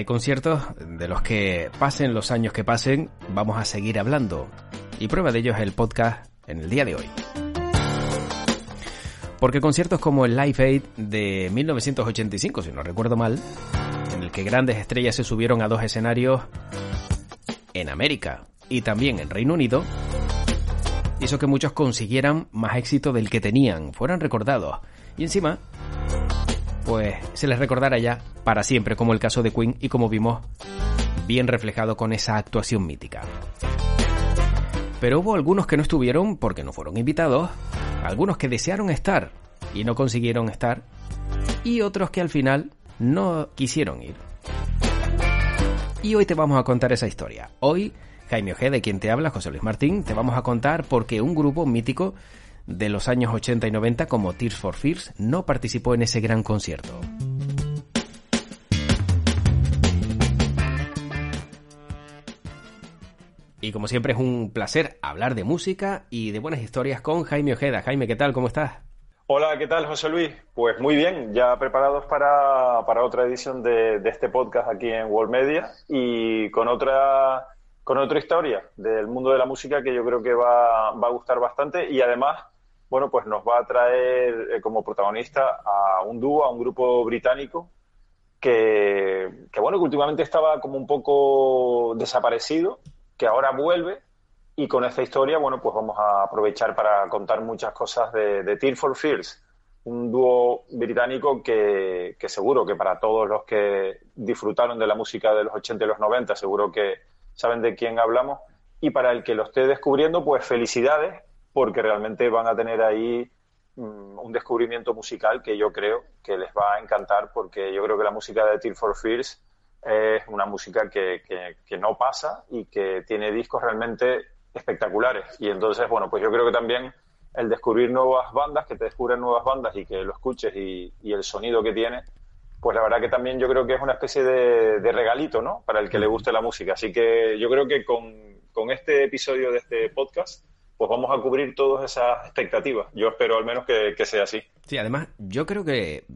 hay conciertos de los que pasen los años que pasen, vamos a seguir hablando. Y prueba de ello es el podcast en el día de hoy. Porque conciertos como el Live Aid de 1985, si no recuerdo mal, en el que grandes estrellas se subieron a dos escenarios en América y también en Reino Unido, hizo que muchos consiguieran más éxito del que tenían, fueran recordados. Y encima, pues se les recordará ya para siempre, como el caso de Queen y como vimos bien reflejado con esa actuación mítica. Pero hubo algunos que no estuvieron porque no fueron invitados, algunos que desearon estar y no consiguieron estar, y otros que al final no quisieron ir. Y hoy te vamos a contar esa historia. Hoy, Jaime Ojeda, de quien te habla, José Luis Martín, te vamos a contar por qué un grupo mítico de los años 80 y 90 como Tears for Fears no participó en ese gran concierto. Y como siempre es un placer hablar de música y de buenas historias con Jaime Ojeda. Jaime, ¿qué tal? ¿Cómo estás? Hola, ¿qué tal, José Luis? Pues muy bien, ya preparados para, otra edición de, este podcast aquí en World Media y con otra, con otra historia del mundo de la música que yo creo que va, a gustar bastante y además, bueno, pues nos va a traer eh, como protagonista a un dúo, a un grupo británico que, que, bueno, que últimamente estaba como un poco desaparecido, que ahora vuelve y con esta historia, bueno, pues vamos a aprovechar para contar muchas cosas de, de Tear for Fears, un dúo británico que, seguro que para todos los que disfrutaron de la música de los 80 y los 90, seguro que saben de quién hablamos. Y para el que lo esté descubriendo, pues felicidades, porque realmente van a tener ahí mm, un descubrimiento musical que yo creo que les va a encantar, porque yo creo que la música de Tear for Fears es una música que, que no pasa y que tiene discos realmente espectaculares. Y entonces, bueno, pues yo creo que también el descubrir nuevas bandas, que te descubren nuevas bandas y que lo escuches y, el sonido que tiene, pues la verdad que también yo creo que es una especie de, regalito, ¿no? Para el que le guste la música. Así que yo creo que con, este episodio de este podcast, pues vamos a cubrir todas esas expectativas. Yo espero al menos que, que sea así. Sí, además, yo creo que,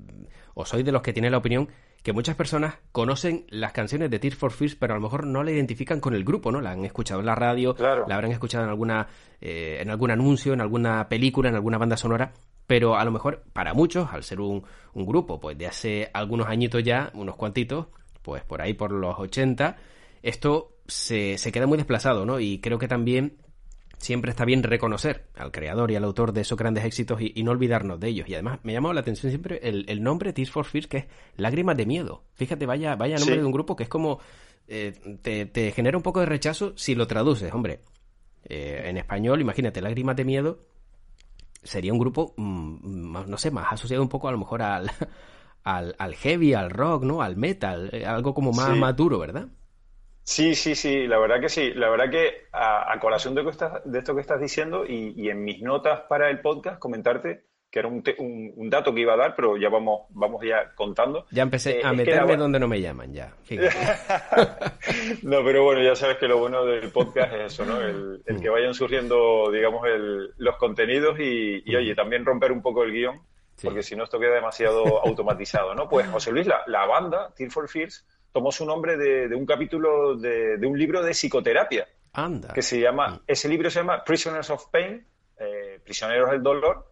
o soy de los que tienen la opinión, que muchas personas conocen las canciones de Tears for Fears, pero a lo mejor no la identifican con el grupo, ¿no? La han escuchado en la radio, la habrán escuchado en alguna eh, en algún anuncio, en alguna película, en alguna banda sonora, pero a lo mejor para muchos, al ser un, un grupo pues de hace algunos añitos ya, unos cuantitos, pues por ahí por los 80, esto se, se queda muy desplazado, ¿no? Y creo que también siempre está bien reconocer al creador y al autor de esos grandes éxitos y, no olvidarnos de ellos. Y además me ha llamado la atención siempre el, nombre Tears for Fears, que es Lágrimas de Miedo. Fíjate, vaya, vaya nombre de un grupo que es como... Eh, te, genera un poco de rechazo si lo traduces, hombre. Eh, en español, imagínate, Lágrimas de Miedo sería un grupo, mm, no sé, más asociado un poco a lo mejor al, al, heavy, al rock, ¿no? Al metal, eh, algo como más maduro, ¿verdad? Sí, sí, sí, la verdad que sí. La verdad que a, colación de, de, esto que estás diciendo y, en mis notas para el podcast comentarte que era un, un, dato que iba a dar, pero ya vamos, vamos ya contando. Ya empecé eh, a meterme donde no me llaman, ya. no, pero bueno, ya sabes que lo bueno del podcast es eso, ¿no? El, que mm. vayan surgiendo, digamos, los contenidos y, oye, mm. también romper un poco el guion, porque si no esto queda demasiado automatizado, ¿no? Pues José Luis, la, la banda, Tear for Fears, tomó su nombre de, un capítulo de, un libro de psicoterapia. Anda. Que se llama, ese libro se llama Prisoners of Pain, eh, Prisioneros del Dolor,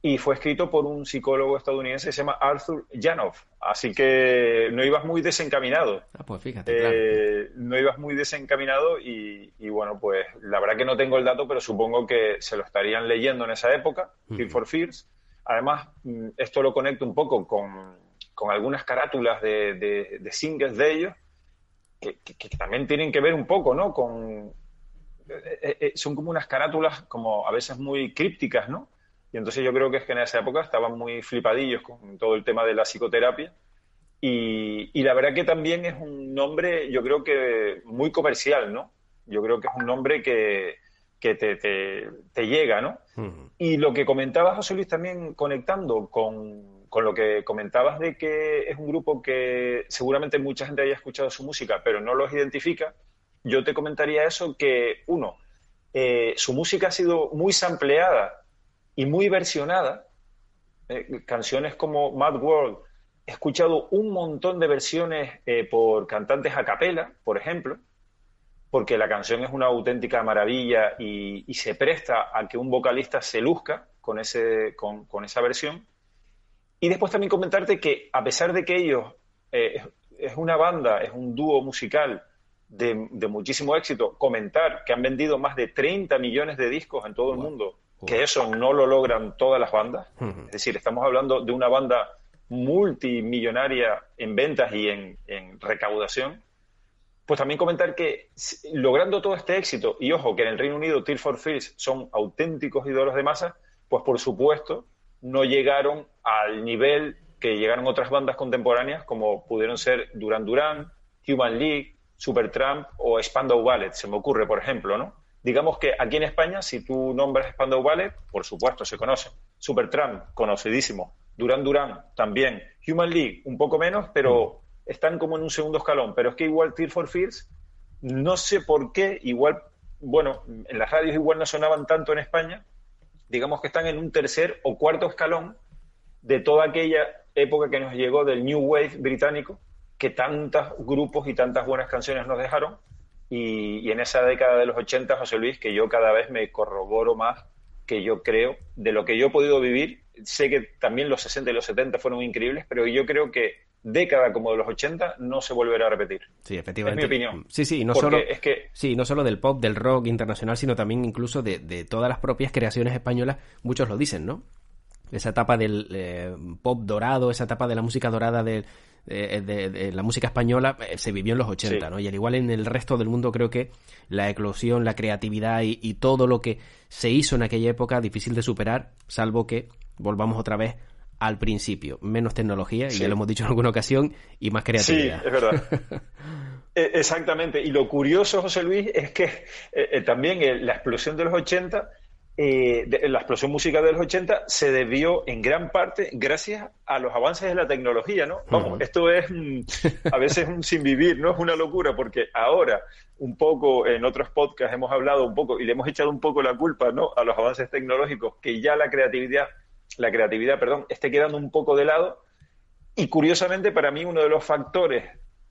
y fue escrito por un psicólogo estadounidense que se llama Arthur Janov. Así que no ibas muy desencaminado. Ah, pues fíjate. Eh, no ibas muy desencaminado y, bueno, pues la verdad que no tengo el dato, pero supongo que se lo estarían leyendo en esa época, Fear for Fears. Además, mm, esto lo conecto un poco con, con algunas carátulas de, de, singles de ellos, que, también tienen que ver un poco, ¿no? Con, eh, eh, eh, son como unas carátulas como a veces muy crípticas, ¿no? Y entonces yo creo que es que en esa época estaban muy flipadillos con todo el tema de la psicoterapia. Y, y la verdad que también es un nombre, yo creo que muy comercial, ¿no? Yo creo que es un nombre que, que te, te, te, llega, ¿no? Y lo que comentaba José Luis también conectando con, con lo que comentabas de que es un grupo que seguramente mucha gente haya escuchado su música, pero no los identifica, yo te comentaría eso que, uno, eh, su música ha sido muy sampleada y muy versionada. Eh, canciones como Mad World he escuchado un montón de versiones eh, por cantantes a capela, por ejemplo, porque la canción es una auténtica maravilla y, se presta a que un vocalista se luzca con, ese, con, esa versión. Y después también comentarte que a pesar de que ellos eh, es una banda, es un dúo musical de, muchísimo éxito, comentar que han vendido más de 30 millones de discos en todo el mundo, que eso no lo logran todas las bandas. Es decir, estamos hablando de una banda multimillonaria en ventas y en, en recaudación. Pues también comentar que logrando todo este éxito, y ojo, que en el Reino Unido Tear for Fears son auténticos ídolos de masa, pues por supuesto no llegaron al nivel que llegaron otras bandas contemporáneas como pudieron ser Duran Duran, Human League, Supertramp o Spandau Ballet, se me ocurre, por ejemplo, ¿no? Digamos que aquí en España, si tú nombras Spandau Ballet, por supuesto se conoce. Supertramp, conocidísimo. Duran Duran, también. Human League, un poco menos, pero están como en un segundo escalón, pero es que igual Tear for Fears, no sé por qué, igual, bueno, en las radios igual no sonaban tanto en España, digamos que están en un tercer o cuarto escalón de toda aquella época que nos llegó del New Wave británico, que tantos grupos y tantas buenas canciones nos dejaron, y, en esa década de los 80, José Luis, que yo cada vez me corroboro más que yo creo, de lo que yo he podido vivir, sé que también los 60 y los 70 fueron increíbles, pero yo creo que década como de los 80 no se volverá a repetir. Sí, efectivamente. Es mi opinión. Sí, sí, no solo, es que... sí, no solo del pop, del rock internacional, sino también incluso de, de todas las propias creaciones españolas, muchos lo dicen, ¿no? Esa etapa del eh, pop dorado, esa etapa de la música dorada de, de, la música española eh, se vivió en los 80, ¿no? Y al igual en el resto del mundo creo que la eclosión, la creatividad y, y todo lo que se hizo en aquella época difícil de superar, salvo que volvamos otra vez al principio. Menos tecnología, y ya lo hemos dicho en alguna ocasión, y más creatividad. Sí, es verdad. E, exactamente. Y lo curioso, José Luis, es que eh, eh, también la explosión de los 80, eh, la explosión musical de los 80 se debió en gran parte gracias a los avances de la tecnología, ¿no? Vamos, esto es a veces un sin vivir, ¿no? Es una locura, porque ahora un poco en otros podcasts hemos hablado un poco y le hemos echado un poco la culpa, ¿no? A los avances tecnológicos, que ya la creatividad la creatividad, perdón, esté quedando un poco de lado. Y curiosamente, para mí, uno de los factores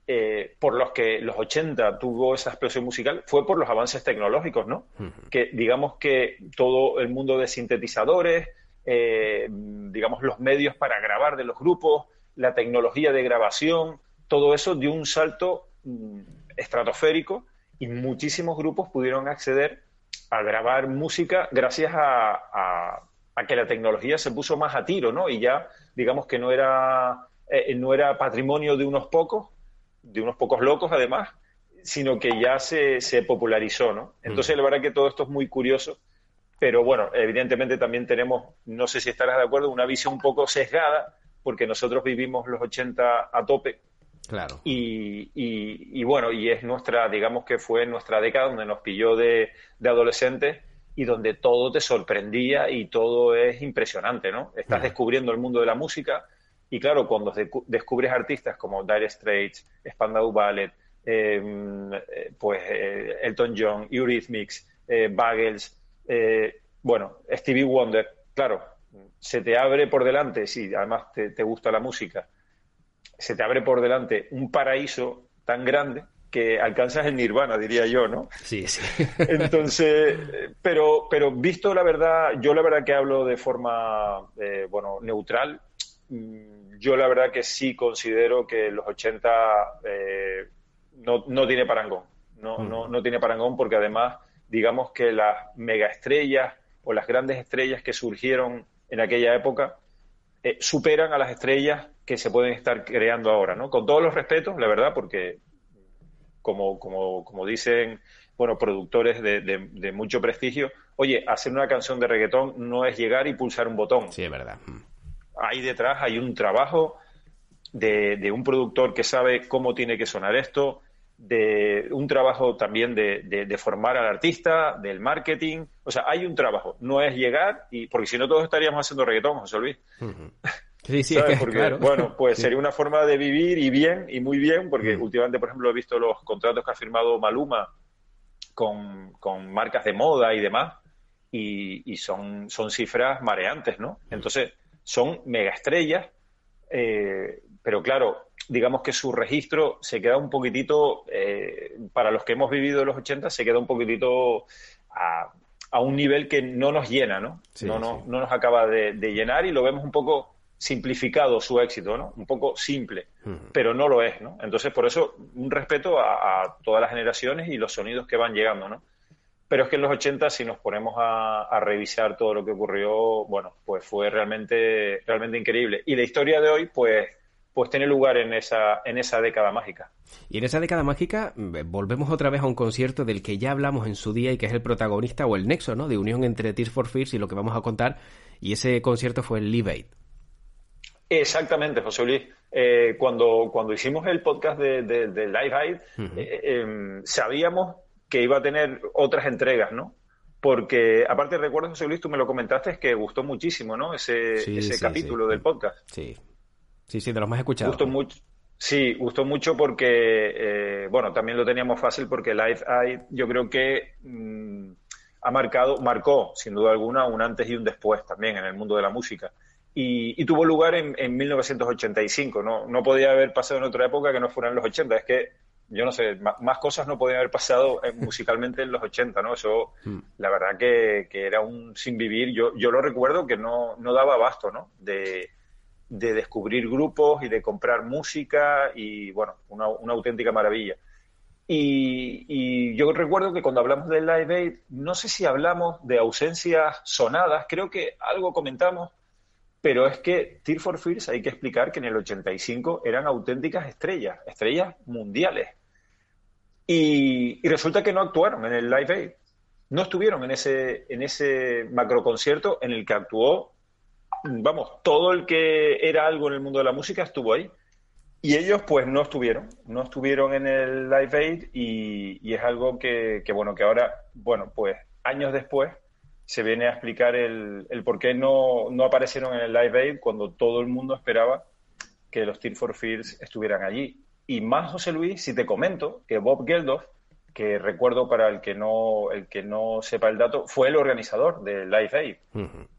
eh, por los que los 80 tuvo esa explosión musical fue por los avances tecnológicos, ¿no? Que digamos que todo el mundo de sintetizadores, eh, digamos los medios para grabar de los grupos, la tecnología de grabación, todo eso dio un salto mm, estratosférico y muchísimos grupos pudieron acceder a grabar música gracias a a que la tecnología se puso más a tiro, ¿no? Y ya, digamos que no era, eh, no era patrimonio de unos pocos, de unos pocos locos además, sino que ya se, se popularizó, ¿no? Entonces, la verdad que todo esto es muy curioso, pero bueno, evidentemente también tenemos, no sé si estarás de acuerdo, una visión un poco sesgada, porque nosotros vivimos los 80 a tope. Claro. Y, y, bueno, y es nuestra, digamos que fue nuestra década donde nos pilló de, de adolescentes y donde todo te sorprendía y todo es impresionante, ¿no? Estás descubriendo el mundo de la música y claro, cuando descubres artistas como Dire Straits, Spandau Ballet, em, eh, pues eh, Elton John, Eurythmics, eh, Bagels, eh, bueno, Stevie Wonder, claro, se te abre por delante, si además te gusta la música, se te abre por delante un paraíso tan grande que alcanzas el nirvana, diría yo, ¿no? Sí, sí. Entonces, pero, pero visto la verdad, yo la verdad que hablo de forma, eh, bueno, neutral. Mm, yo la verdad que sí considero que los 80 eh, no, no, tiene parangón. No, mm. no, no tiene parangón porque además, digamos que las megaestrellas o las grandes estrellas que surgieron en aquella época eh, superan a las estrellas que se pueden estar creando ahora, ¿no? Con todos los respetos, la verdad, porque como, como, como dicen bueno, productores de, mucho prestigio, oye, hacer una canción de reggaetón no es llegar y pulsar un botón. Sí, es verdad. Ahí detrás hay un trabajo de, un productor que sabe cómo tiene que sonar esto, de un trabajo también de, formar al artista, del marketing. O sea, hay un trabajo. No es llegar y. Porque si no, todos estaríamos haciendo reggaetón, José Luis. Sí, sí, claro. Bueno, pues sería una forma de vivir y bien, y muy bien, porque mm. últimamente, por ejemplo, he visto los contratos que ha firmado Maluma con, marcas de moda y demás, y, son, son cifras mareantes, ¿no? Entonces, son megaestrellas, eh, pero claro, digamos que su registro se queda un poquitito, eh, para los que hemos vivido los 80, se queda un poquitito a, un nivel que no nos llena, ¿no? no, no, nos acaba de, llenar y lo vemos un poco simplificado su éxito, ¿no? Un poco simple, pero no lo es, ¿no? Entonces, por eso, un respeto a, a, todas las generaciones y los sonidos que van llegando, ¿no? Pero es que en los 80, si nos ponemos a, revisar todo lo que ocurrió, bueno, pues fue realmente, realmente increíble. Y la historia de hoy, pues, pues tiene lugar en esa, en esa década mágica. Y en esa década mágica mm, volvemos otra vez a un concierto del que ya hablamos en su día y que es el protagonista o el nexo, ¿no? De unión entre Tears for Fears y lo que vamos a contar. Y ese concierto fue el Live Aid. Exactamente, José Luis. Eh, cuando, cuando hicimos el podcast de, Live Aid, eh, em, sabíamos que iba a tener otras entregas, ¿no? Porque, aparte, recuerdo, José Luis, tú me lo comentaste, es que gustó muchísimo, ¿no? Ese, ese capítulo del podcast. Sí, sí, sí, de los más escuchados. Gustó mucho. Sí, gustó mucho porque, eh, bueno, también lo teníamos fácil porque Live Aid yo creo que mm, ha marcado, marcó, sin duda alguna, un antes y un después también en el mundo de la música. Y, tuvo lugar en, en 1985, ¿no? No podía haber pasado en otra época que no fueran los 80. Es que yo no sé, más cosas no podían haber pasado eh, musicalmente en los 80, ¿no? Eso, hmm. la verdad que, era un sin vivir. Yo, yo lo recuerdo que no, no daba abasto, ¿no? De, descubrir grupos y de comprar música y, bueno, una, una auténtica maravilla. Y, y, yo recuerdo que cuando hablamos del Live Aid, no sé si hablamos de ausencias sonadas, creo que algo comentamos, pero es que Tear for Fears hay que explicar que en el 85 eran auténticas estrellas, estrellas mundiales. Y, resulta que no actuaron en el Live Aid. No estuvieron en ese, en ese macroconcierto en el que actuó, vamos, todo el que era algo en el mundo de la música estuvo ahí. Y ellos pues no estuvieron, no estuvieron en el Live Aid y, es algo que, que, bueno, que ahora, bueno, pues años después se viene a explicar el, el por qué no, no, aparecieron en el Live Aid cuando todo el mundo esperaba que los Tear for Fears estuvieran allí. Y más, José Luis, si te comento que Bob Geldof, que recuerdo para el que no, el que no sepa el dato, fue el organizador del Live Aid.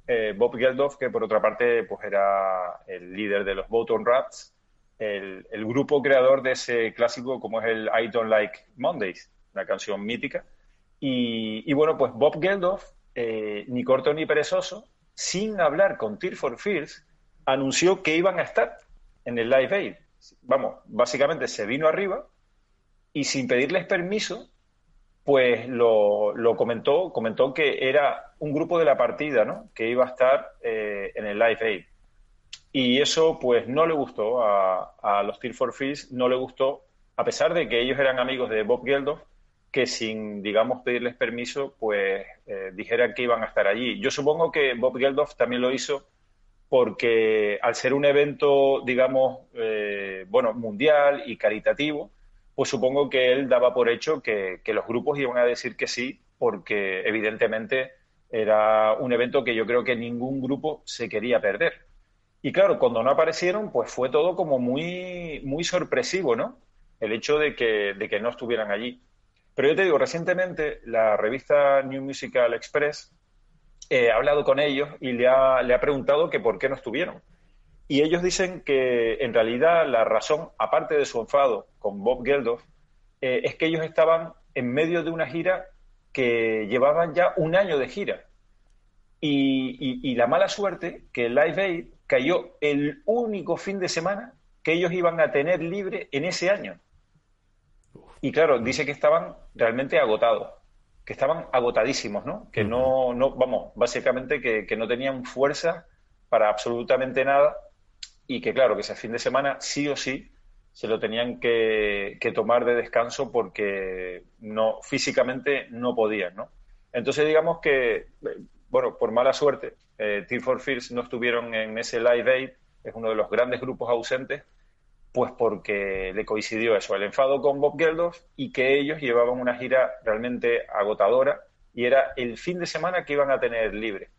Eh, Bob Geldof, que por otra parte pues era el líder de los Bottom Rats, el, el, grupo creador de ese clásico como es el I Don't Like Mondays, una canción mítica. Y, y bueno, pues Bob Geldof eh, ni corto ni perezoso, sin hablar con Tear for Fears, anunció que iban a estar en el Live Aid. Vamos, básicamente se vino arriba y sin pedirles permiso, pues lo, comentó, comentó que era un grupo de la partida, ¿no? Que iba a estar eh, en el Live Aid. Y eso, pues, no le gustó a, a los Tear for Fears, no le gustó, a pesar de que ellos eran amigos de Bob Geldof, que sin, digamos, pedirles permiso, pues eh, dijeran que iban a estar allí. Yo supongo que Bob Geldof también lo hizo porque al ser un evento, digamos, eh, bueno, mundial y caritativo, pues supongo que él daba por hecho que, que, los grupos iban a decir que sí, porque evidentemente era un evento que yo creo que ningún grupo se quería perder. Y claro, cuando no aparecieron, pues fue todo como muy, muy sorpresivo, ¿no? El hecho de que, de que no estuvieran allí. Pero yo te digo, recientemente la revista New Musical Express eh, ha hablado con ellos y le ha, le ha preguntado que por qué no estuvieron. Y ellos dicen que en realidad la razón, aparte de su enfado con Bob Geldof, eh, es que ellos estaban en medio de una gira que llevaban ya un año de gira. Y, y, la mala suerte que Live Aid cayó el único fin de semana que ellos iban a tener libre en ese año. Y claro, dice que estaban realmente agotados, que estaban agotadísimos, ¿no? Que no, no vamos, básicamente que, no tenían fuerza para absolutamente nada y que claro, que ese fin de semana sí o sí se lo tenían que, tomar de descanso porque no físicamente no podían, ¿no? Entonces digamos que, bueno, por mala suerte, eh, Team for Fears no estuvieron en ese Live Aid, es uno de los grandes grupos ausentes, pues porque le coincidió eso, el enfado con Bob Geldof y que ellos llevaban una gira realmente agotadora y era el fin de semana que iban a tener libre.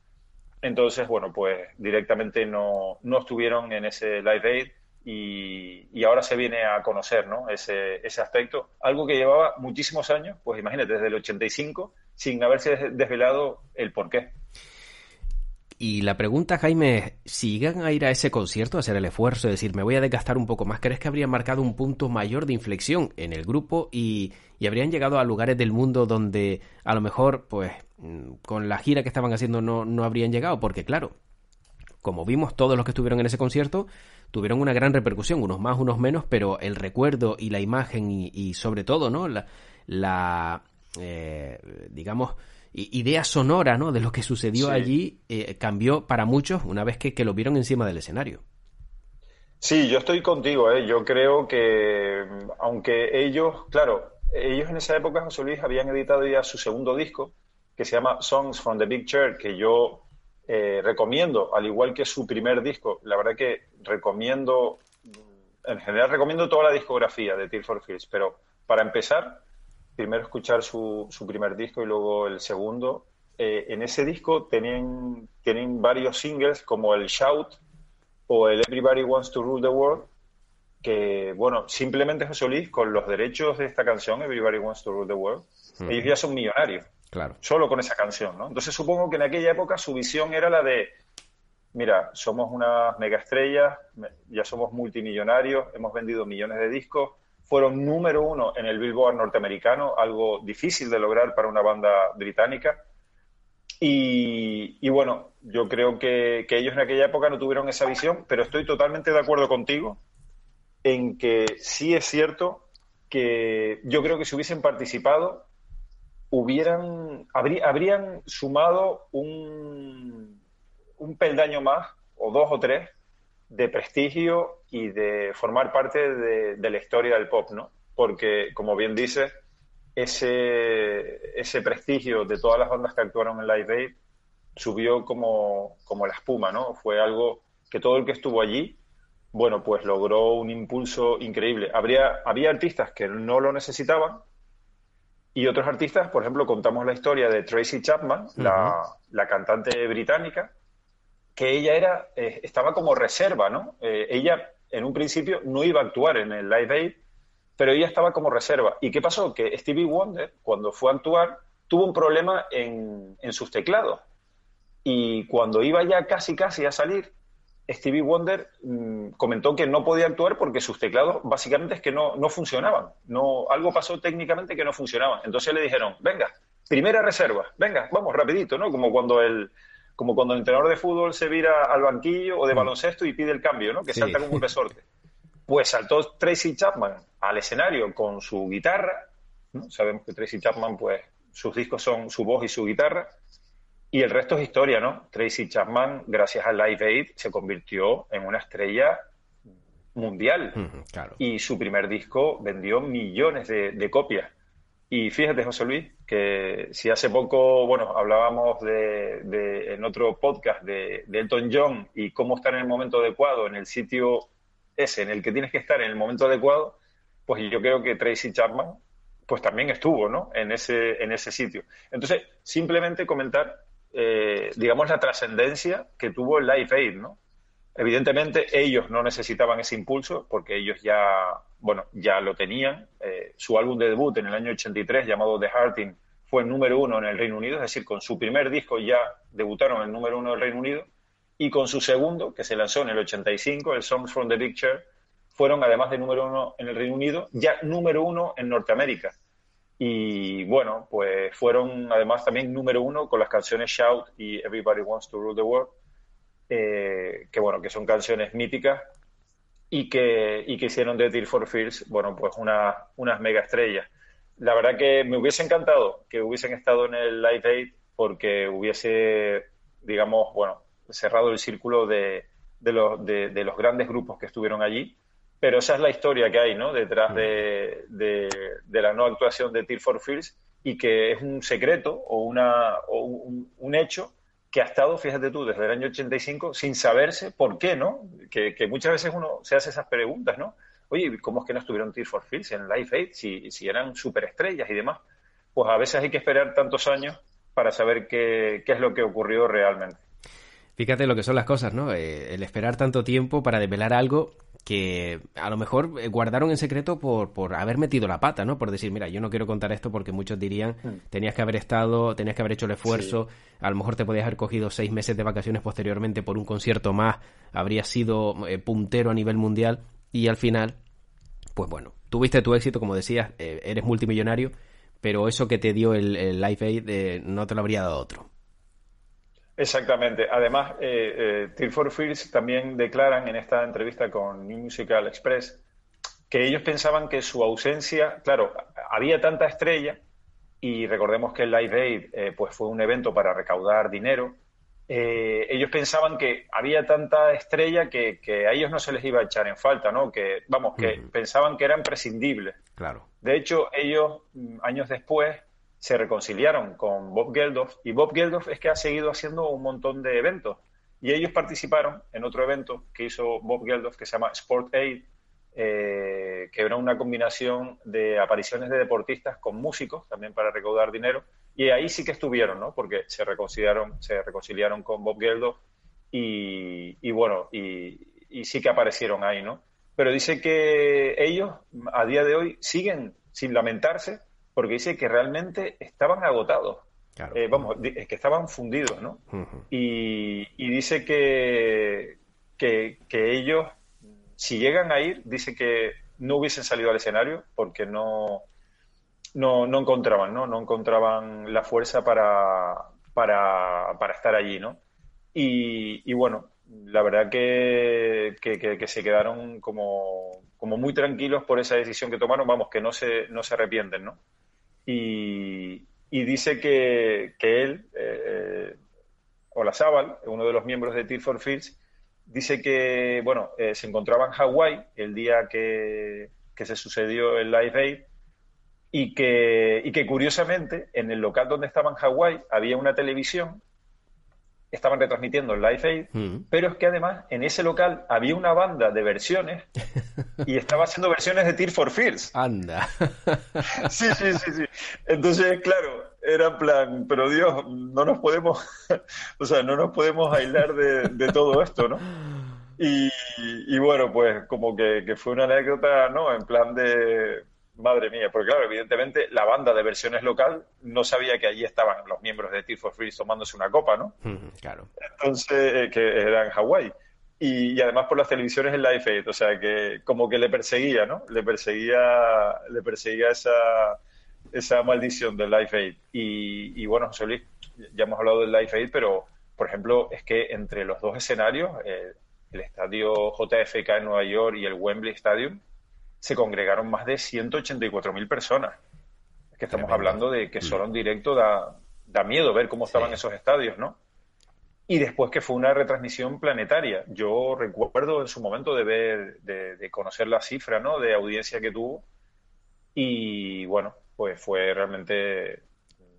Entonces, bueno, pues directamente no, no estuvieron en ese Live Aid y, ahora se viene a conocer ¿no? ese, ese aspecto, algo que llevaba muchísimos años, pues imagínate, desde el 85, sin haberse desvelado el porqué. Y la pregunta, Jaime, es, si llegan a ir a ese concierto, a hacer el esfuerzo, es decir, me voy a desgastar un poco más, ¿crees que habrían marcado un punto mayor de inflexión en el grupo y, habrían llegado a lugares del mundo donde a lo mejor, pues, mm, con la gira que estaban haciendo no, no habrían llegado? Porque claro, como vimos todos los que estuvieron en ese concierto, tuvieron una gran repercusión, unos más, unos menos, pero el recuerdo y la imagen y, sobre todo, ¿no? La, la eh, digamos, idea sonora ¿no? de lo que sucedió allí eh, cambió para muchos una vez que, lo vieron encima del escenario. Sí, yo estoy contigo. ¿eh? Yo creo que, aunque ellos, claro, ellos en esa época, José Luis, habían editado ya su segundo disco, que se llama Songs from the Big Chair, que yo eh, recomiendo, al igual que su primer disco. La verdad que recomiendo, en general recomiendo toda la discografía de Tear for Fears, pero para empezar, primero escuchar su, su primer disco y luego el segundo. Eh, en ese disco tienen, tienen varios singles como el Shout o el Everybody Wants to Rule the World, que, bueno, simplemente José Luis, con los derechos de esta canción, Everybody Wants to Rule the World, ellos ya son millonarios. Claro. Solo con esa canción, ¿no? Entonces supongo que en aquella época su visión era la de, mira, somos unas megaestrellas, ya somos multimillonarios, hemos vendido millones de discos, fueron número uno en el Billboard norteamericano, algo difícil de lograr para una banda británica. Y, bueno, yo creo que, ellos en aquella época no tuvieron esa visión, pero estoy totalmente de acuerdo contigo en que sí es cierto que yo creo que si hubiesen participado, hubieran, habrían sumado un, un peldaño más, o dos o tres, de prestigio y de formar parte de, la historia del pop, ¿no? Porque, como bien dices, ese, ese prestigio de todas las bandas que actuaron en Live Aid subió como, como la espuma, ¿no? Fue algo que todo el que estuvo allí, bueno, pues logró un impulso increíble. Habría, había artistas que no lo necesitaban y otros artistas, por ejemplo, contamos la historia de Tracy Chapman, la, la cantante británica, que ella era, eh, estaba como reserva, ¿no? Eh, ella en un principio no iba a actuar en el Live Aid, pero ella estaba como reserva. ¿Y qué pasó? Que Stevie Wonder, cuando fue a actuar, tuvo un problema en, sus teclados. Y cuando iba ya casi casi a salir, Stevie Wonder mm, comentó que no podía actuar porque sus teclados básicamente es que no, no funcionaban. No, algo pasó técnicamente que no funcionaba. Entonces le dijeron, venga, primera reserva, venga, vamos rapidito, ¿no? Como cuando el, como cuando el entrenador de fútbol se vira al banquillo o de mm. baloncesto y pide el cambio, ¿no? Que salta como un resorte. Pues saltó Tracy Chapman al escenario con su guitarra, ¿no? Sabemos que Tracy Chapman, pues, sus discos son su voz y su guitarra, y el resto es historia, ¿no? Tracy Chapman, gracias al Live Aid, se convirtió en una estrella mundial. Y su primer disco vendió millones de copias. Y fíjate, José Luis, que si hace poco, bueno, hablábamos de, en otro podcast de, Elton John y cómo estar en el momento adecuado, en el sitio ese, en el que tienes que estar en el momento adecuado, pues yo creo que Tracy Chapman, pues también estuvo, ¿no? En ese, en ese sitio. Entonces, simplemente comentar, eh, digamos, la trascendencia que tuvo el Life Aid, ¿no? Evidentemente, ellos no necesitaban ese impulso porque ellos ya bueno, ya lo tenían. Eh, su álbum de debut en el año 83, llamado The Hearting, fue número uno en el Reino Unido, es decir, con su primer disco ya debutaron el número uno del Reino Unido, y con su segundo, que se lanzó en el 85, el Songs from the Chair, fueron, además de número uno en el Reino Unido, ya número uno en Norteamérica. Y bueno, pues fueron además también número uno con las canciones Shout y Everybody Wants to Rule the World, eh, que bueno, que son canciones míticas y que, y que hicieron de Tear for Fears, bueno, pues una, unas mega estrellas. La verdad que me hubiese encantado que hubiesen estado en el Live Aid porque hubiese, digamos, bueno, cerrado el círculo de, de, los, de, los grandes grupos que estuvieron allí. Pero esa es la historia que hay, ¿no? Detrás de, de la no actuación de Tear for Fears y que es un secreto o, una, o un, un hecho que ha estado, fíjate tú, desde el año 85 sin saberse por qué, ¿no? Que, muchas veces uno se hace esas preguntas, ¿no? Oye, ¿cómo es que no estuvieron Tear for Fears en Life Aid si, si eran superestrellas y demás? Pues a veces hay que esperar tantos años para saber qué, qué es lo que ocurrió realmente. Fíjate lo que son las cosas, ¿no? Eh, el esperar tanto tiempo para develar algo que a lo mejor eh, guardaron en secreto por, por haber metido la pata, ¿no? Por decir, mira, yo no quiero contar esto porque muchos dirían, mm. tenías que haber estado, tenías que haber hecho el esfuerzo, a lo mejor te podías haber cogido seis meses de vacaciones posteriormente por un concierto más, habrías sido eh, puntero a nivel mundial y al final, pues bueno, tuviste tu éxito, como decías, eh, eres multimillonario, pero eso que te dio el, el Live Aid no te lo habría dado otro. Exactamente. Además, eh, eh, Tear for Fears también declaran en esta entrevista con New Musical Express que ellos pensaban que su ausencia, claro, había tanta estrella y recordemos que el Live Aid eh, pues fue un evento para recaudar dinero. Eh, ellos pensaban que había tanta estrella que, a ellos no se les iba a echar en falta, ¿no? Que, vamos, que pensaban que eran prescindibles. Claro. De hecho, ellos, mm, años después, se reconciliaron con Bob Geldof y Bob Geldof es que ha seguido haciendo un montón de eventos y ellos participaron en otro evento que hizo Bob Geldof que se llama Sport Aid, eh, que era una combinación de apariciones de deportistas con músicos también para recaudar dinero y ahí sí que estuvieron, ¿no? Porque se reconciliaron, se reconciliaron con Bob Geldof y, bueno, y, y sí que aparecieron ahí, ¿no? Pero dice que ellos a día de hoy siguen sin lamentarse porque dice que realmente estaban agotados. Eh, vamos, es que estaban fundidos, ¿no? y, dice que, que, ellos, si llegan a ir, dice que no hubiesen salido al escenario porque no, no, no encontraban, ¿no? No encontraban la fuerza para, para, para estar allí, ¿no? Y, bueno, la verdad que, que, se quedaron como, como muy tranquilos por esa decisión que tomaron, vamos, que no se, no se arrepienten, ¿no? Y, dice que, él, eh, Olazábal, uno de los miembros de Tear for Fields, dice que, bueno, eh, se encontraba en Hawái el día que, se sucedió el Live Aid y que, y que curiosamente en el local donde estaba en Hawái había una televisión estaban retransmitiendo el Live Aid, mm. pero es que además en ese local había una banda de versiones y estaba haciendo versiones de Tear for Fears. Anda. sí, sí, sí, sí. Entonces, claro, era en plan, pero Dios, no nos podemos, o sea, no nos podemos aislar de, todo esto, ¿no? Y, y, bueno, pues como que, que fue una anécdota, ¿no? En plan de, Madre mía, porque claro, evidentemente la banda de versiones local no sabía que allí estaban los miembros de Tear for Fears tomándose una copa, ¿no? claro. Entonces, eh, que era en Hawái. Y, además por las televisiones en Live Aid, o sea que como que le perseguía, ¿no? Le perseguía, le perseguía esa, esa maldición del Live Aid. Y, bueno, José Luis, ya hemos hablado del Live Aid, pero por ejemplo, es que entre los dos escenarios, eh, el estadio JFK en Nueva York y el Wembley Stadium, se congregaron más de 184.000 personas. Es que estamos hablando de que solo en directo da, da miedo ver cómo estaban esos estadios, ¿no? Y después que fue una retransmisión planetaria. Yo recuerdo en su momento de ver, de, conocer la cifra, ¿no? De audiencia que tuvo. Y bueno, pues fue realmente,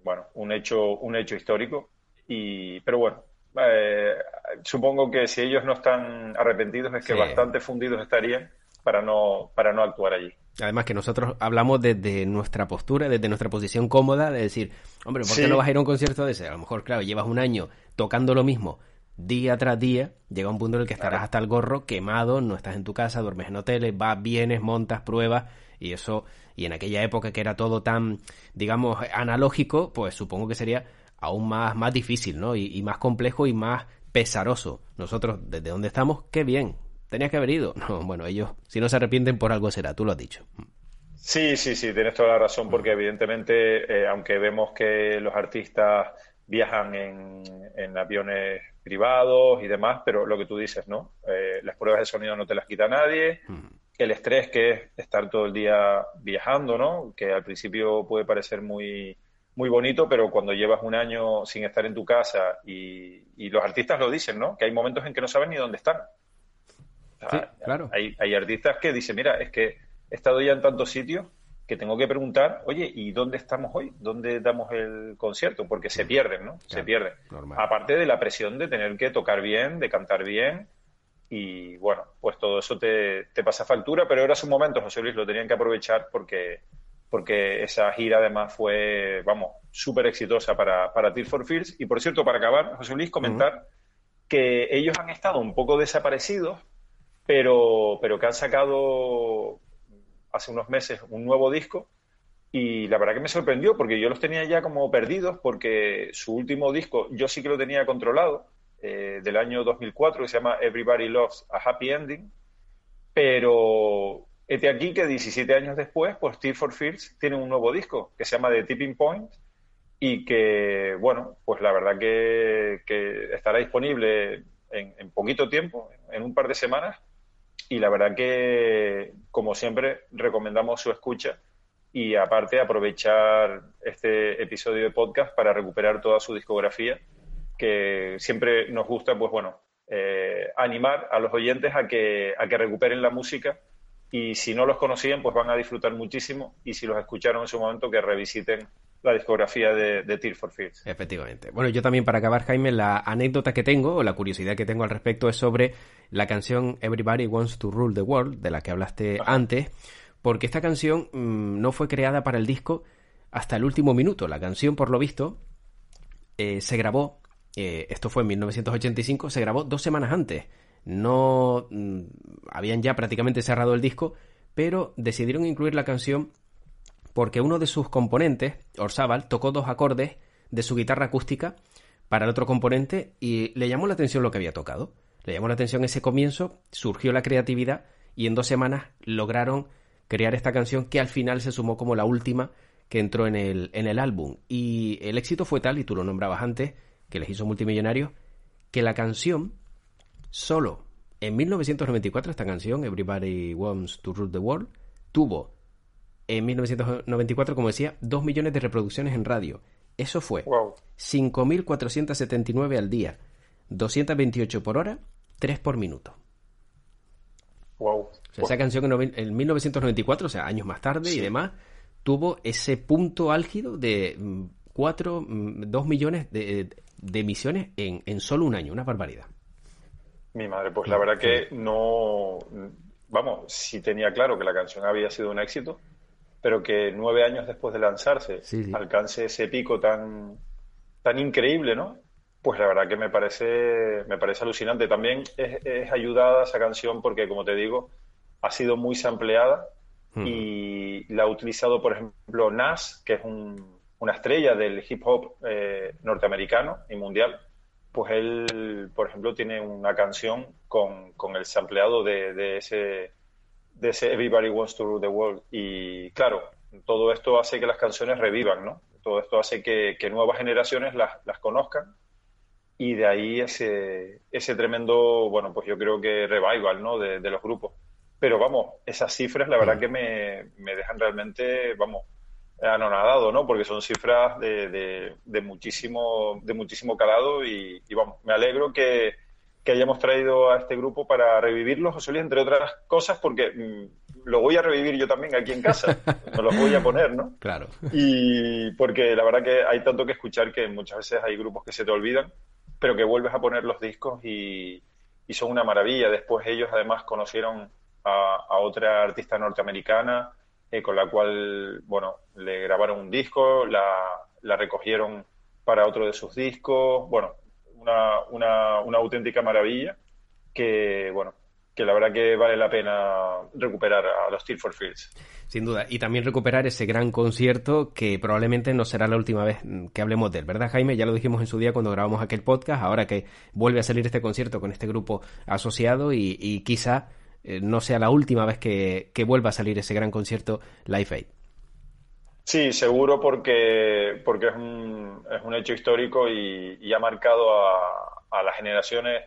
bueno, un hecho, un hecho histórico. Y, pero bueno, eh, supongo que si ellos no están arrepentidos es que bastante fundidos estarían para no, para no actuar allí. Además que nosotros hablamos desde nuestra postura, desde nuestra posición cómoda, de decir, hombre, ¿por qué no vas a ir a un concierto de ese? A lo mejor, claro, llevas un año tocando lo mismo día tras día, llega un punto en el que estarás hasta el gorro, quemado, no estás en tu casa, duermes en hoteles, vas, vienes, montas, pruebas, y eso, y en aquella época que era todo tan, digamos, analógico, pues supongo que sería aún más, más difícil, ¿no? Y, y más complejo y más pesaroso. Nosotros, desde donde estamos, qué bien, tenías que haber ido. No, bueno, ellos, si no se arrepienten por algo será, tú lo has dicho. Sí, sí, sí, tienes toda la razón, porque evidentemente, eh, aunque vemos que los artistas viajan en, aviones privados y demás, pero lo que tú dices, ¿no? Eh, las pruebas de sonido no te las quita nadie, el estrés que es estar todo el día viajando, ¿no? Que al principio puede parecer muy, muy bonito, pero cuando llevas un año sin estar en tu casa y, y los artistas lo dicen, ¿no? Que hay momentos en que no saben ni dónde están. Ah, claro. Hay, hay artistas que dicen, mira, es que he estado ya en tantos sitios que tengo que preguntar, oye, ¿y dónde estamos hoy? ¿Dónde damos el concierto? Porque se mm. pierden, ¿no? se pierden. Aparte de la presión de tener que tocar bien, de cantar bien, y bueno, pues todo eso te, pasa factura, pero era su momento, José Luis, lo tenían que aprovechar porque, porque esa gira además fue, vamos, súper exitosa para, para Tear for Fears. Y por cierto, para acabar, José Luis, comentar que ellos han estado un poco desaparecidos pero, pero que han sacado hace unos meses un nuevo disco y la verdad que me sorprendió porque yo los tenía ya como perdidos porque su último disco yo sí que lo tenía controlado eh, del año 2004 que se llama Everybody Loves a Happy Ending pero este aquí que 17 años después pues Tear for Fears tiene un nuevo disco que se llama The Tipping Point y que bueno pues la verdad que, estará disponible en, en poquito tiempo en un par de semanas y la verdad que, como siempre, recomendamos su escucha y aparte aprovechar este episodio de podcast para recuperar toda su discografía, que siempre nos gusta, pues bueno, eh, animar a los oyentes a que, a que recuperen la música. Y si no los conocían, pues van a disfrutar muchísimo. Y si los escucharon en su momento, que revisiten la discografía de, de Tear for Fears. Efectivamente. Bueno, yo también para acabar, Jaime, la anécdota que tengo o la curiosidad que tengo al respecto es sobre la canción Everybody Wants to Rule the World, de la que hablaste antes, porque esta canción mm, no fue creada para el disco hasta el último minuto. La canción, por lo visto, eh, se grabó, eh, esto fue en 1985, se grabó dos semanas antes. No mm, habían ya prácticamente cerrado el disco, pero decidieron incluir la canción porque uno de sus componentes, Orzábal, tocó dos acordes de su guitarra acústica para el otro componente y le llamó la atención lo que había tocado. Le llamó la atención ese comienzo, surgió la creatividad y en dos semanas lograron crear esta canción que al final se sumó como la última que entró en el, en el álbum. Y el éxito fue tal, y tú lo nombrabas antes, que les hizo multimillonarios, que la canción solo en 1994, esta canción, Everybody Wants to Rule the World, tuvo en 1994, como decía, 2 millones de reproducciones en radio. Eso fue 5.479 al día, 228 por hora, 3 por minuto. Wow. esa canción en, 1994, o sea, años más tarde y demás, tuvo ese punto álgido de 4, mm, 2 mm, millones de, emisiones en, en, solo un año, una barbaridad. Mi madre, pues la verdad que no, vamos, si tenía claro que la canción había sido un éxito, pero que nueve años después de lanzarse alcance ese pico tan, tan increíble, ¿no? Pues la verdad que me parece, me parece alucinante. También es, ayudada esa canción porque, como te digo, ha sido muy sampleada y la ha utilizado, por ejemplo, Nas, que es una estrella del hip hop eh, norteamericano y mundial. Pues él, por ejemplo, tiene una canción con, con el sampleado de, de ese de ese Everybody Wants to Rule the World. Y claro, todo esto hace que las canciones revivan, ¿no? Todo esto hace que, nuevas generaciones las, las, conozcan y de ahí ese, ese tremendo, bueno, pues yo creo que revival, ¿no? De, los grupos. Pero vamos, esas cifras la verdad mm. que me, me dejan realmente, vamos, anonadado, ¿no? Porque son cifras de, de, de muchísimo, de muchísimo calado y, y vamos, me alegro que, que hayamos traído a este grupo para revivirlo, José Luis, entre otras cosas, porque mm, lo voy a revivir yo también aquí en casa, me lo voy a poner, ¿no? Claro. Y porque la verdad que hay tanto que escuchar que muchas veces hay grupos que se te olvidan, pero que vuelves a poner los discos y, son una maravilla. Después ellos además conocieron a, otra artista norteamericana eh, con la cual, bueno, le grabaron un disco, la, la recogieron para otro de sus discos, bueno, una, una, una auténtica maravilla que, bueno, que la verdad que vale la pena recuperar a los Steel for Fields. Sin duda. Y también recuperar ese gran concierto que probablemente no será la última vez que hablemos de él, ¿verdad, Jaime? Ya lo dijimos en su día cuando grabamos aquel podcast, ahora que vuelve a salir este concierto con este grupo asociado y, quizá eh, no sea la última vez que, que, vuelva a salir ese gran concierto Live Aid. Sí, seguro porque, porque es, un, es un hecho histórico y, ha marcado a, las generaciones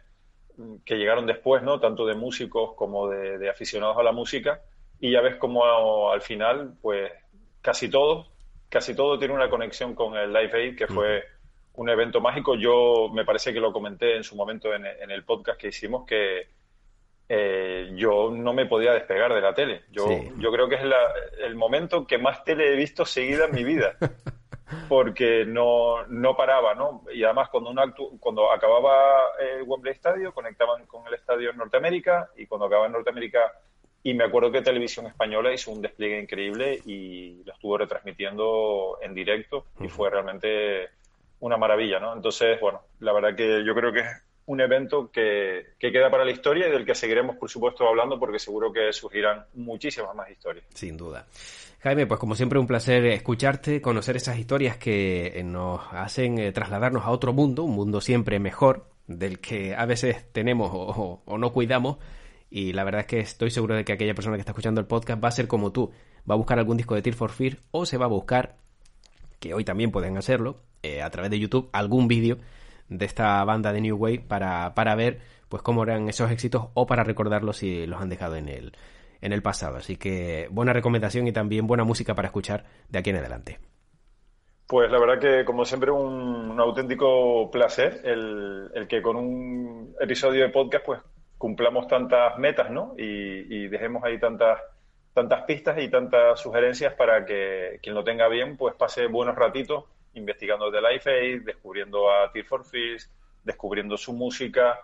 que llegaron después, ¿no? Tanto de músicos como de, aficionados a la música. Y ya ves como al final, pues casi todo, casi todo tiene una conexión con el Live Aid, que fue un evento mágico. Yo me parece que lo comenté en su momento en, en el podcast que hicimos, que, eh, yo no me podía despegar de la tele. Yo, yo creo que es el momento que más tele he visto seguida en mi vida. Porque no, no paraba, ¿no? Y además cuando, un cuando acababa el Wembley Estadio, conectaban con el estadio en Norteamérica y cuando acababa en Norteamérica, y me acuerdo que Televisión Española hizo un despliegue increíble y lo estuvo retransmitiendo en directo y fue realmente una maravilla, ¿no? Entonces, bueno, la verdad que yo creo que un evento que, queda para la historia y del que seguiremos, por supuesto, hablando porque seguro que surgirán muchísimas más historias. Sin duda. Jaime, pues como siempre un placer escucharte, conocer esas historias que nos hacen eh, trasladarnos a otro mundo, un mundo siempre mejor, del que a veces tenemos o, o no cuidamos. Y la verdad es que estoy seguro de que aquella persona que está escuchando el podcast va a ser como tú. Va a buscar algún disco de Tear for Fear o se va a buscar, que hoy también pueden hacerlo, eh, a través de YouTube, algún vídeo de esta banda de New Wave para, para ver pues cómo eran esos éxitos o para recordarlos si los han dejado en el, en el pasado. Así que buena recomendación y también buena música para escuchar de aquí en adelante. Pues la verdad que, como siempre, un, auténtico placer el, el, que con un episodio de podcast pues cumplamos tantas metas, ¿no? Y, y, dejemos ahí tantas tantas pistas y tantas sugerencias para que quien lo tenga bien pues pase buenos ratitos investigando de Life Aid, descubriendo a Tear for Fears, descubriendo su música,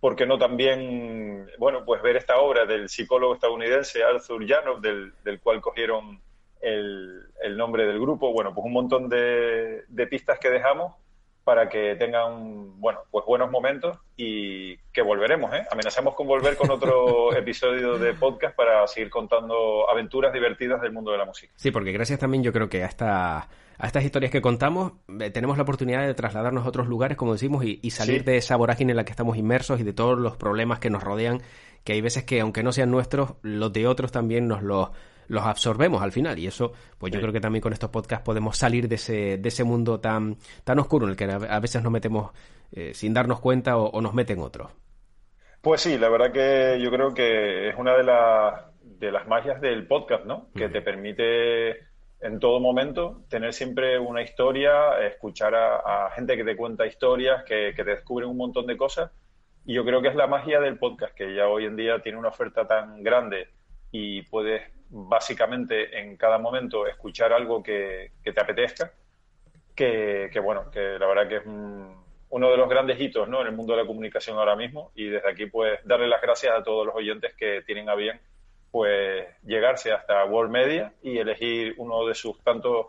porque no también, bueno, pues ver esta obra del psicólogo estadounidense Arthur Janov, del, del cual cogieron el, el, nombre del grupo, bueno, pues un montón de, de pistas que dejamos para que tengan, bueno, pues buenos momentos y que volveremos, ¿eh? Amenazamos con volver con otro episodio de podcast para seguir contando aventuras divertidas del mundo de la música. Sí, porque gracias también yo creo que a, esta, a estas historias que contamos eh, tenemos la oportunidad de trasladarnos a otros lugares, como decimos, y, salir de esa vorágine en la que estamos inmersos y de todos los problemas que nos rodean, que hay veces que aunque no sean nuestros, los de otros también nos los los absorbemos al final. Y eso, pues yo creo que también con estos podcasts podemos salir de ese, de ese mundo tan, tan oscuro en el que a veces nos metemos eh, sin darnos cuenta o, nos meten otros. Pues sí, la verdad que yo creo que es una de, las de las magias del podcast, ¿no? Que te permite en todo momento tener siempre una historia, escuchar a, gente que te cuenta historias, que, que te descubren un montón de cosas. Y yo creo que es la magia del podcast, que ya hoy en día tiene una oferta tan grande y puedes básicamente en cada momento escuchar algo que, te apetezca, que, bueno, que la verdad que es uno de los grandes hitos ¿no? en el mundo de la comunicación ahora mismo y desde aquí pues darle las gracias a todos los oyentes que tienen a bien pues llegarse hasta World Media y elegir uno de sus tantos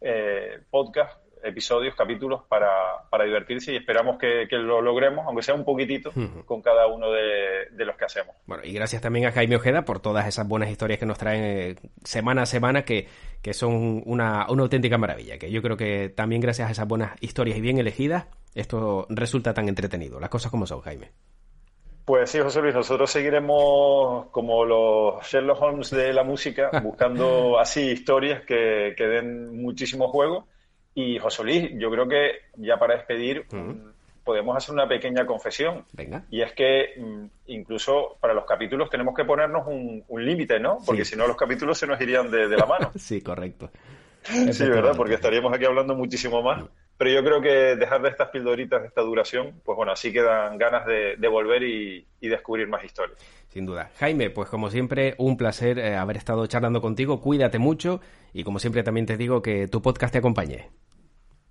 eh, podcasts episodios, capítulos para, para divertirse y esperamos que, lo logremos, aunque sea un poquitito, con cada uno de, los que hacemos. Bueno, y gracias también a Jaime Ojeda por todas esas buenas historias que nos traen eh, semana a semana, que, que son una, una auténtica maravilla, que yo creo que también gracias a esas buenas historias y bien elegidas, esto resulta tan entretenido. Las cosas como son, Jaime. Pues sí, José Luis, nosotros seguiremos como los Sherlock Holmes de la música, buscando así historias que, que den muchísimo juego y José Luis, yo creo que ya para despedir mm, podemos hacer una pequeña confesión. Venga. Y es que mm, incluso para los capítulos tenemos que ponernos un, límite, ¿no? Porque si no los capítulos se nos irían de, la mano. sí, correcto. Sí, ¿verdad? Porque estaríamos aquí hablando muchísimo más. Pero yo creo que dejar de estas pildoritas de esta duración, pues bueno, así quedan ganas de, volver y, descubrir más historias. Sin duda. Jaime, pues como siempre, un placer eh, haber estado charlando contigo. Cuídate mucho y como siempre también te digo que tu podcast te acompañe.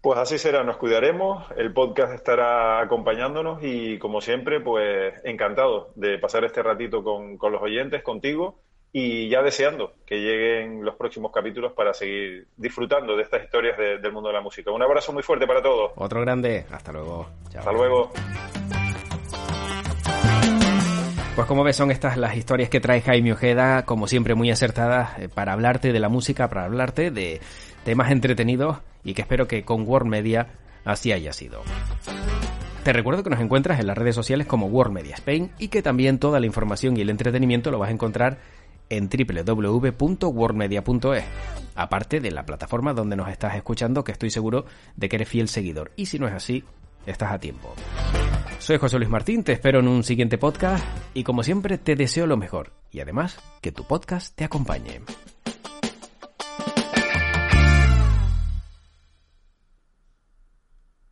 Pues así será, nos cuidaremos, el podcast estará acompañándonos y como siempre, pues encantado de pasar este ratito con, con los oyentes, contigo y ya deseando que lleguen los próximos capítulos para seguir disfrutando de estas historias del mundo de la música. Un abrazo muy fuerte para todos. Otro grande. Hasta luego. Hasta luego. Pues como ves, son estas las historias que trae Jaime Ojeda, como siempre muy acertadas, eh, para hablarte de la música, para hablarte de temas entretenidos y que espero que con World Media así haya sido. Te recuerdo que nos encuentras en las redes sociales como World Media Spain y que también toda la información y el entretenimiento lo vas a encontrar en www.worldmedia.es, aparte de la plataforma donde nos estás escuchando, que estoy seguro de que eres fiel seguidor. Y si no es así, estás a tiempo. Soy José Luis Martín, te espero en un siguiente podcast y como siempre te deseo lo mejor y además que tu podcast te acompañe.